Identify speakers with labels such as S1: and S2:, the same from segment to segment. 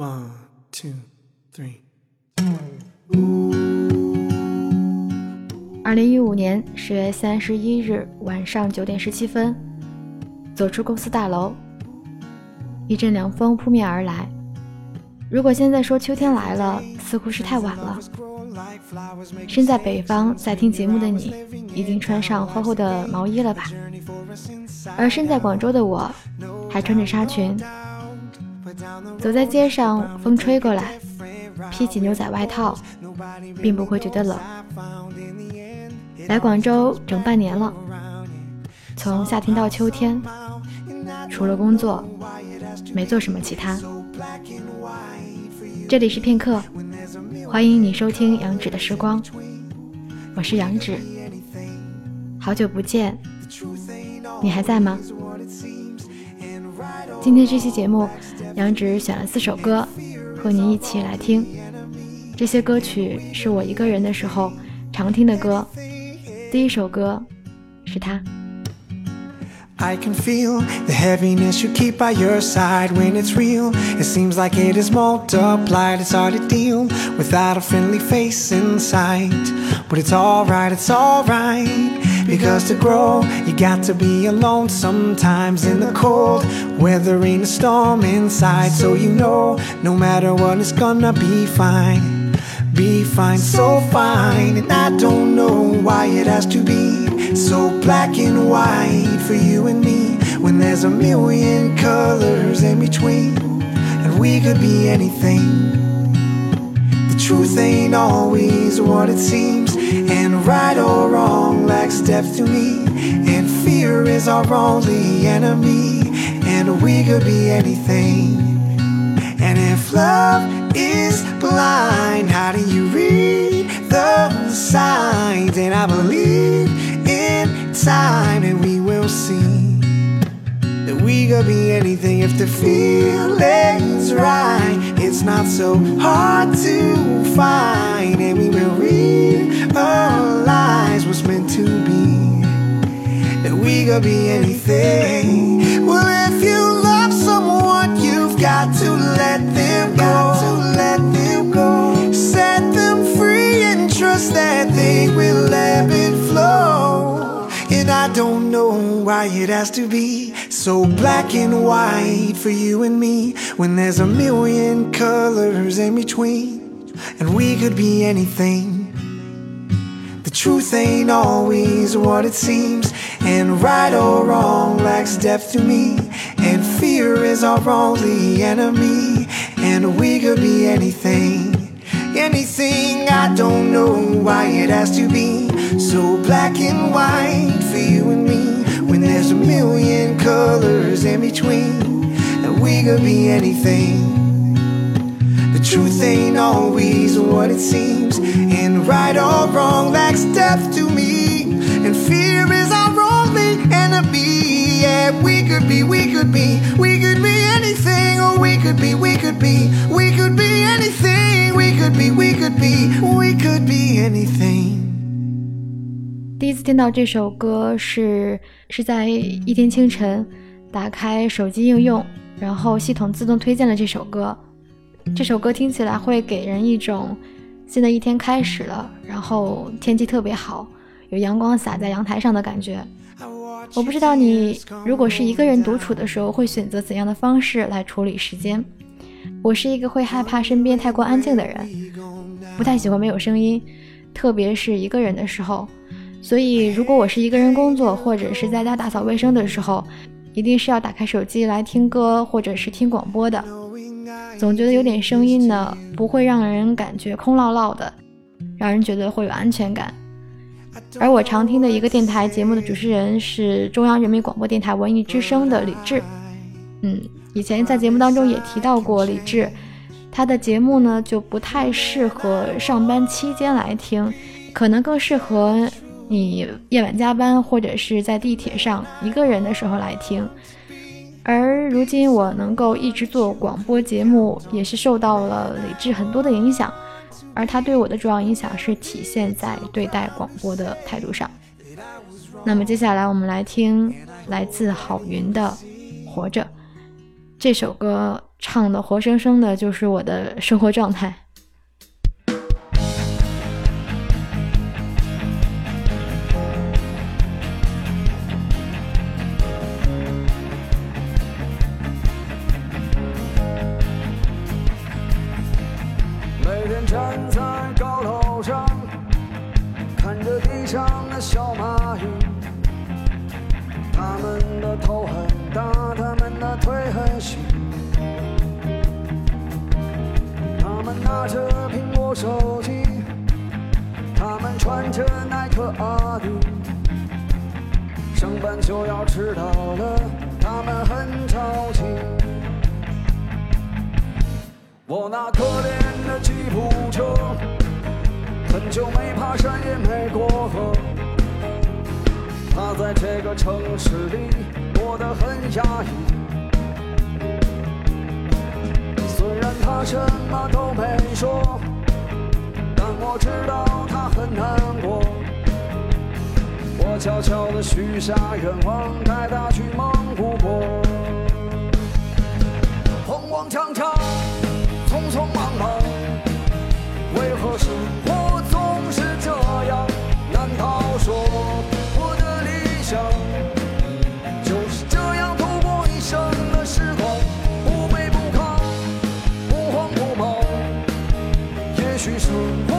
S1: One, two, three.
S2: 二零一五年十月三十一日晚上九点十七分，走出公司大楼，一阵凉风扑面而来。如果现在说秋天来了，似乎是太晚了。身在北方在听节目的你，已经穿上厚厚的毛衣了吧？而身在广州的我，还穿着纱裙。走在街上，风吹过来，披起牛仔外套，并不会觉得冷。来广州整半年了，从夏天到秋天，除了工作，没做什么其他。这里是片刻，欢迎你收听杨芷的时光，我是杨芷，好久不见，你还在吗？今天这期节目。杨芷选了四首歌，和你一起来听。这些歌曲是我一个人的时候常听的歌。第一首歌是他。
S1: I can feel the heaviness you keep by your side when it's real. It seems like it is multiplied. It's hard to deal without a friendly face in sight. But it's alright, it's alright. Because to grow, you got to be alone sometimes in the cold. Weathering a storm inside, so you know no matter what, it's gonna be fine. Be fine, so fine. And I don't know why it has to be so black and white for you and me when there's a million colors in between and we could be anything the truth ain't always what it seems and right or wrong lacks depth to me. And fear is our only enemy. And we could be anything. And if love is blind how do you read the signs? And i believe in time and we will see could be anything if the feeling's right. It's not so hard to find, and we will lives what's meant to be. That we could be anything. Well, if you love someone, you've got to let them go. Got to let them go. Set them free and trust that they will ebb and flow. And I don't know why it has to be so black and white for you and me when there's a million colors in between and we could be anything. The truth ain't always what it seems, and right or wrong lacks depth to me, and fear is our only enemy, and we could be anything anything. I don't know why it has to be so black and white for you and there's a million colors in between and we could be anything. The truth ain't always what it seems, and right or wrong lacks depth to me, and fear is our only enemy. Yeah, we could be, we could be, we could be anything, or we could be, we could be, we could be anything, we could be, we could be, we could be anything.
S2: 第一次听到这首歌是是在一天清晨，打开手机应用，然后系统自动推荐了这首歌。这首歌听起来会给人一种新的一天开始了，然后天气特别好，有阳光洒在阳台上的感觉。我不知道你如果是一个人独处的时候会选择怎样的方式来处理时间。我是一个会害怕身边太过安静的人，不太喜欢没有声音，特别是一个人的时候。所以，如果我是一个人工作，或者是在家打扫卫生的时候，一定是要打开手机来听歌，或者是听广播的。总觉得有点声音呢，不会让人感觉空落落的，让人觉得会有安全感。而我常听的一个电台节目的主持人是中央人民广播电台文艺之声的李志。嗯，以前在节目当中也提到过李志，他的节目呢就不太适合上班期间来听，可能更适合。你夜晚加班或者是在地铁上一个人的时候来听，而如今我能够一直做广播节目，也是受到了李志很多的影响，而他对我的主要影响是体现在对待广播的态度上。那么接下来我们来听来自郝云的《活着》这首歌，唱的活生生的就是我的生活状态。
S3: 阿迪，上班就要迟到了，他们很着急。我那可怜的吉普车，很久没爬山也没过河。它在这个城市里过得很压抑。虽然他什么都没说，但我知道他很难过。悄悄地许下愿望，带它去蒙古国。慌慌张张。匆匆忙忙，为何生活总是这样？难道说我的理想就是这样度过一生的时光？不卑不亢，不慌不忙。也许生活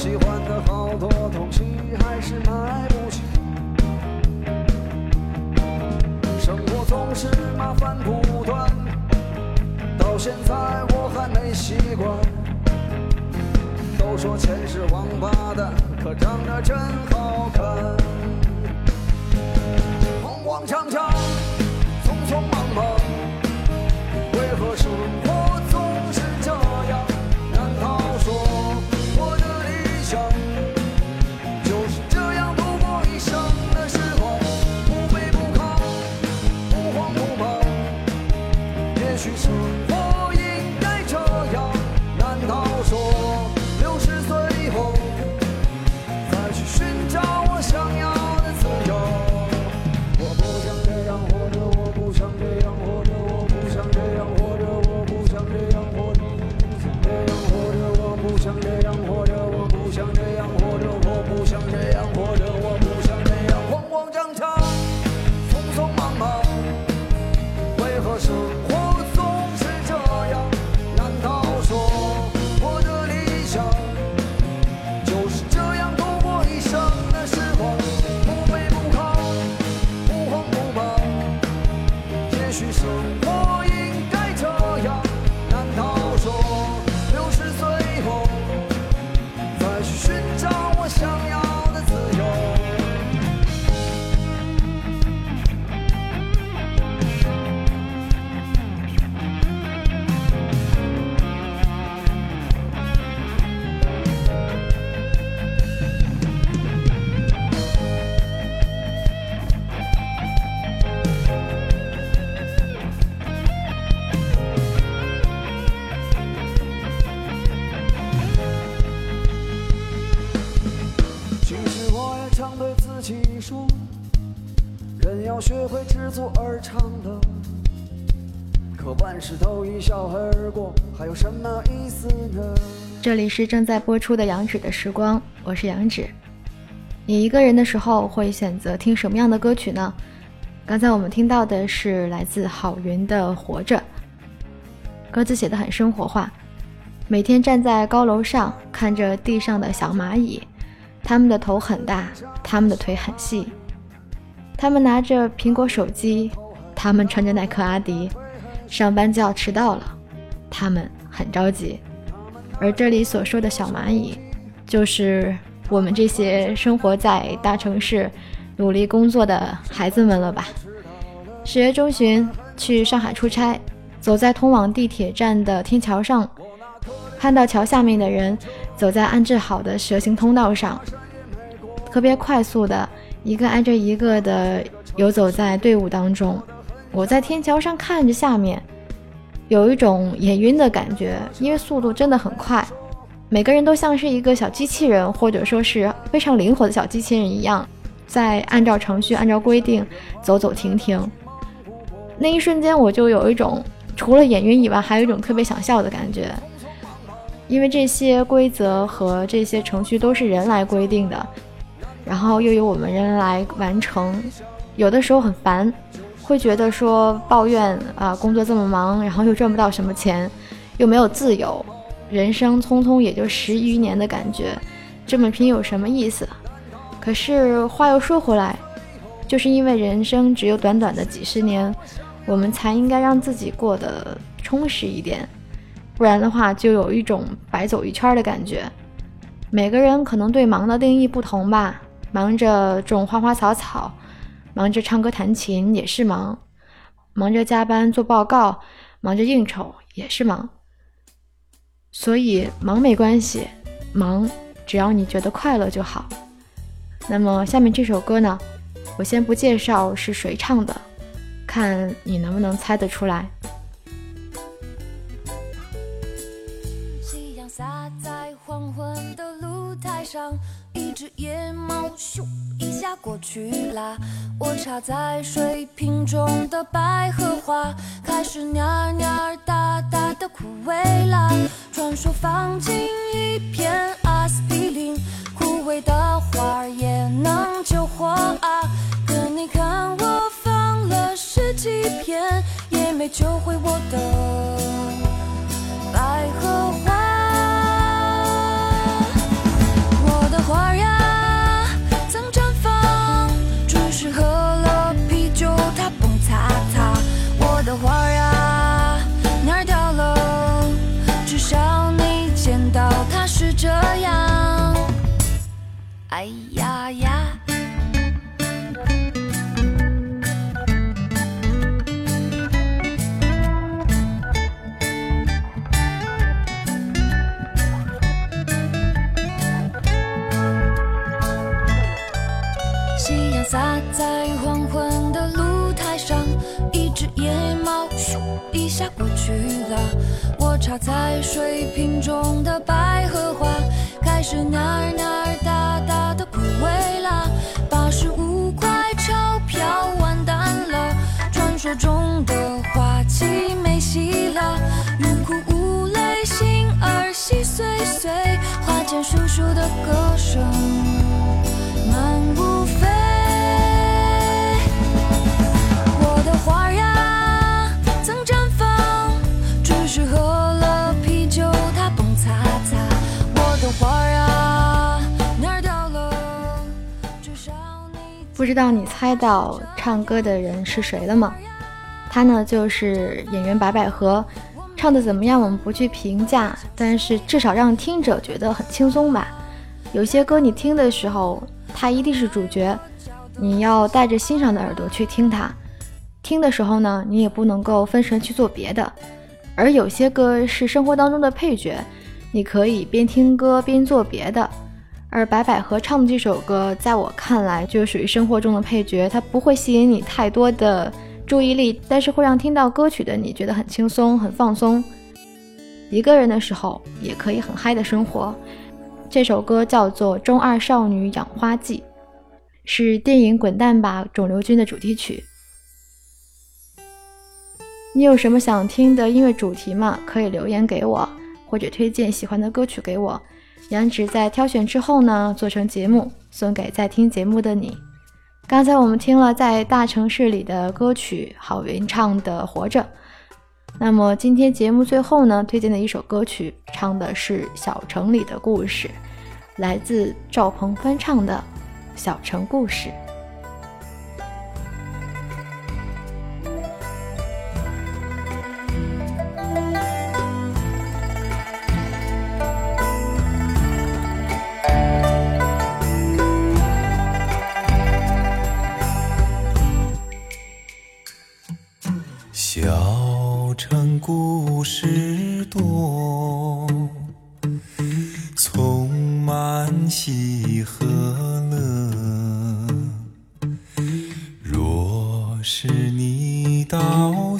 S3: 喜欢的好多东西还是买不起。生活总是麻烦不断，到现在我还没习惯。都说钱是王八蛋，可长得真好看。慌慌张张，万事都一笑而过，还有什么意思呢？
S2: 这里是正在播出的杨芷的时光，我是杨芷。你一个人的时候会选择听什么样的歌曲呢？刚才我们听到的是来自郝云的《活着》，歌词写得很生活化。每天站在高楼上，看着地上的小蚂蚁，它们的头很大，它们的腿很细，它们拿着苹果手机，它们穿着耐克阿迪，上班就要迟到了，他们很着急。而这里所说的小蚂蚁，就是我们这些生活在大城市、努力工作的孩子们了吧？十月中旬去上海出差，走在通往地铁站的天桥上，看到桥下面的人走在安置好的蛇形通道上，特别快速的一个挨着一个的游走在队伍当中。我在天桥上看着下面，有一种眼晕的感觉，因为速度真的很快。每个人都像是一个小机器人，或者说是非常灵活的小机器人一样，在按照程序、按照规定走走停停。那一瞬间，我就有一种除了眼晕以外，还有一种特别想笑的感觉，因为这些规则和这些程序都是人来规定的，然后又由我们人来完成，有的时候很烦，会觉得说抱怨啊，工作这么忙，然后又赚不到什么钱，又没有自由。人生匆匆也就十余年的感觉，这么拼有什么意思？可是话又说回来，就是因为人生只有短短的几十年，我们才应该让自己过得充实一点，不然的话就有一种白走一圈的感觉。每个人可能对忙的定义不同吧，忙着种花花草草，忙着唱歌弹琴也是忙，忙着加班做报告，忙着应酬也是忙。所以忙没关系，忙只要你觉得快乐就好。那么下面这首歌呢，我先不介绍是谁唱的，看你能不能猜得出来。
S4: 夕阳洒在黄昏的露台上，一只野猫咻下过去啦。我插在水瓶中的百合花，开始蔫蔫儿哒哒的枯萎啦。传说放进一片阿司匹林，枯萎的花也能救活啊。可你看我放了十几片，也没救回我的哎呀呀！夕阳洒在黄昏的露台上，一只野猫咻一下过去了。我插在水瓶中的百合花，开始蔫儿蔫儿传说中的花期没戏了。欲哭无泪，心儿细碎碎，花间树树的歌声。满屋飞。我的花呀，曾绽放，只是喝了啤酒它蹦擦擦。我的花儿呀，哪儿掉了？至少你
S2: 不知道你猜到唱歌的人是谁了吗？他呢就是演员白百合，唱的怎么样我们不去评价，但是至少让听者觉得很轻松吧。有些歌你听的时候，他一定是主角，你要带着欣赏的耳朵去听它。听的时候呢，你也不能够分神去做别的。而有些歌是生活当中的配角，你可以边听歌边做别的。而白百合唱的这首歌，在我看来就属于生活中的配角，它不会吸引你太多的注意力，但是会让听到歌曲的你觉得很轻松、很放松。一个人的时候也可以很嗨的生活。这首歌叫做《中二少女养花记》，是电影《滚蛋吧，肿瘤君》的主题曲。你有什么想听的音乐主题吗？可以留言给我，或者推荐喜欢的歌曲给我。杨植在挑选之后呢，做成节目送给在听节目的你。刚才我们听了在大城市里的歌曲，郝云唱的《活着》。那么今天节目最后呢，推荐的一首歌曲，唱的是《小城里的故事》，来自赵鹏翻唱的《小城故事》。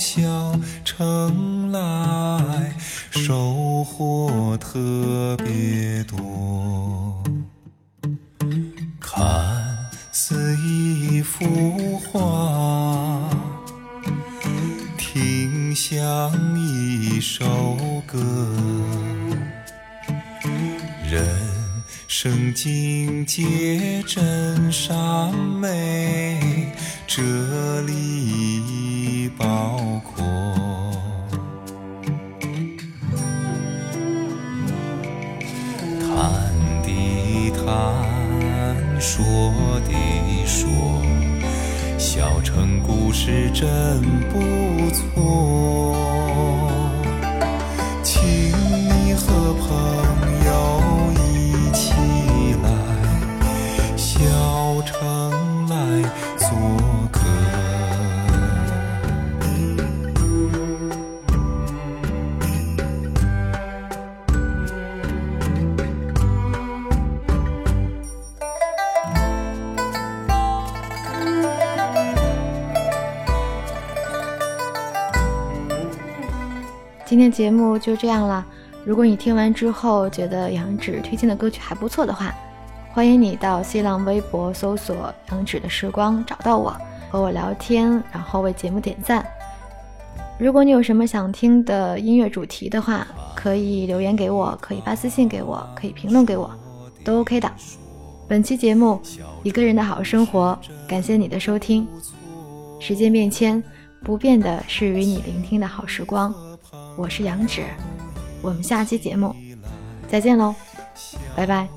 S5: 小城来，收获特别说的说，小城故事真不错。
S2: 今天节目就这样了。如果你听完之后觉得杨芷推荐的歌曲还不错的话，欢迎你到新浪微博搜索“杨芷的时光”找到我，和我聊天，然后为节目点赞。如果你有什么想听的音乐主题的话，可以留言给我，可以发私信给我，可以评论给我，都 OK 的。本期节目《一个人的好生活》，感谢你的收听。时间变迁，不变的是与你聆听的好时光。我是杨芷，我们下期节目再见喽，拜拜。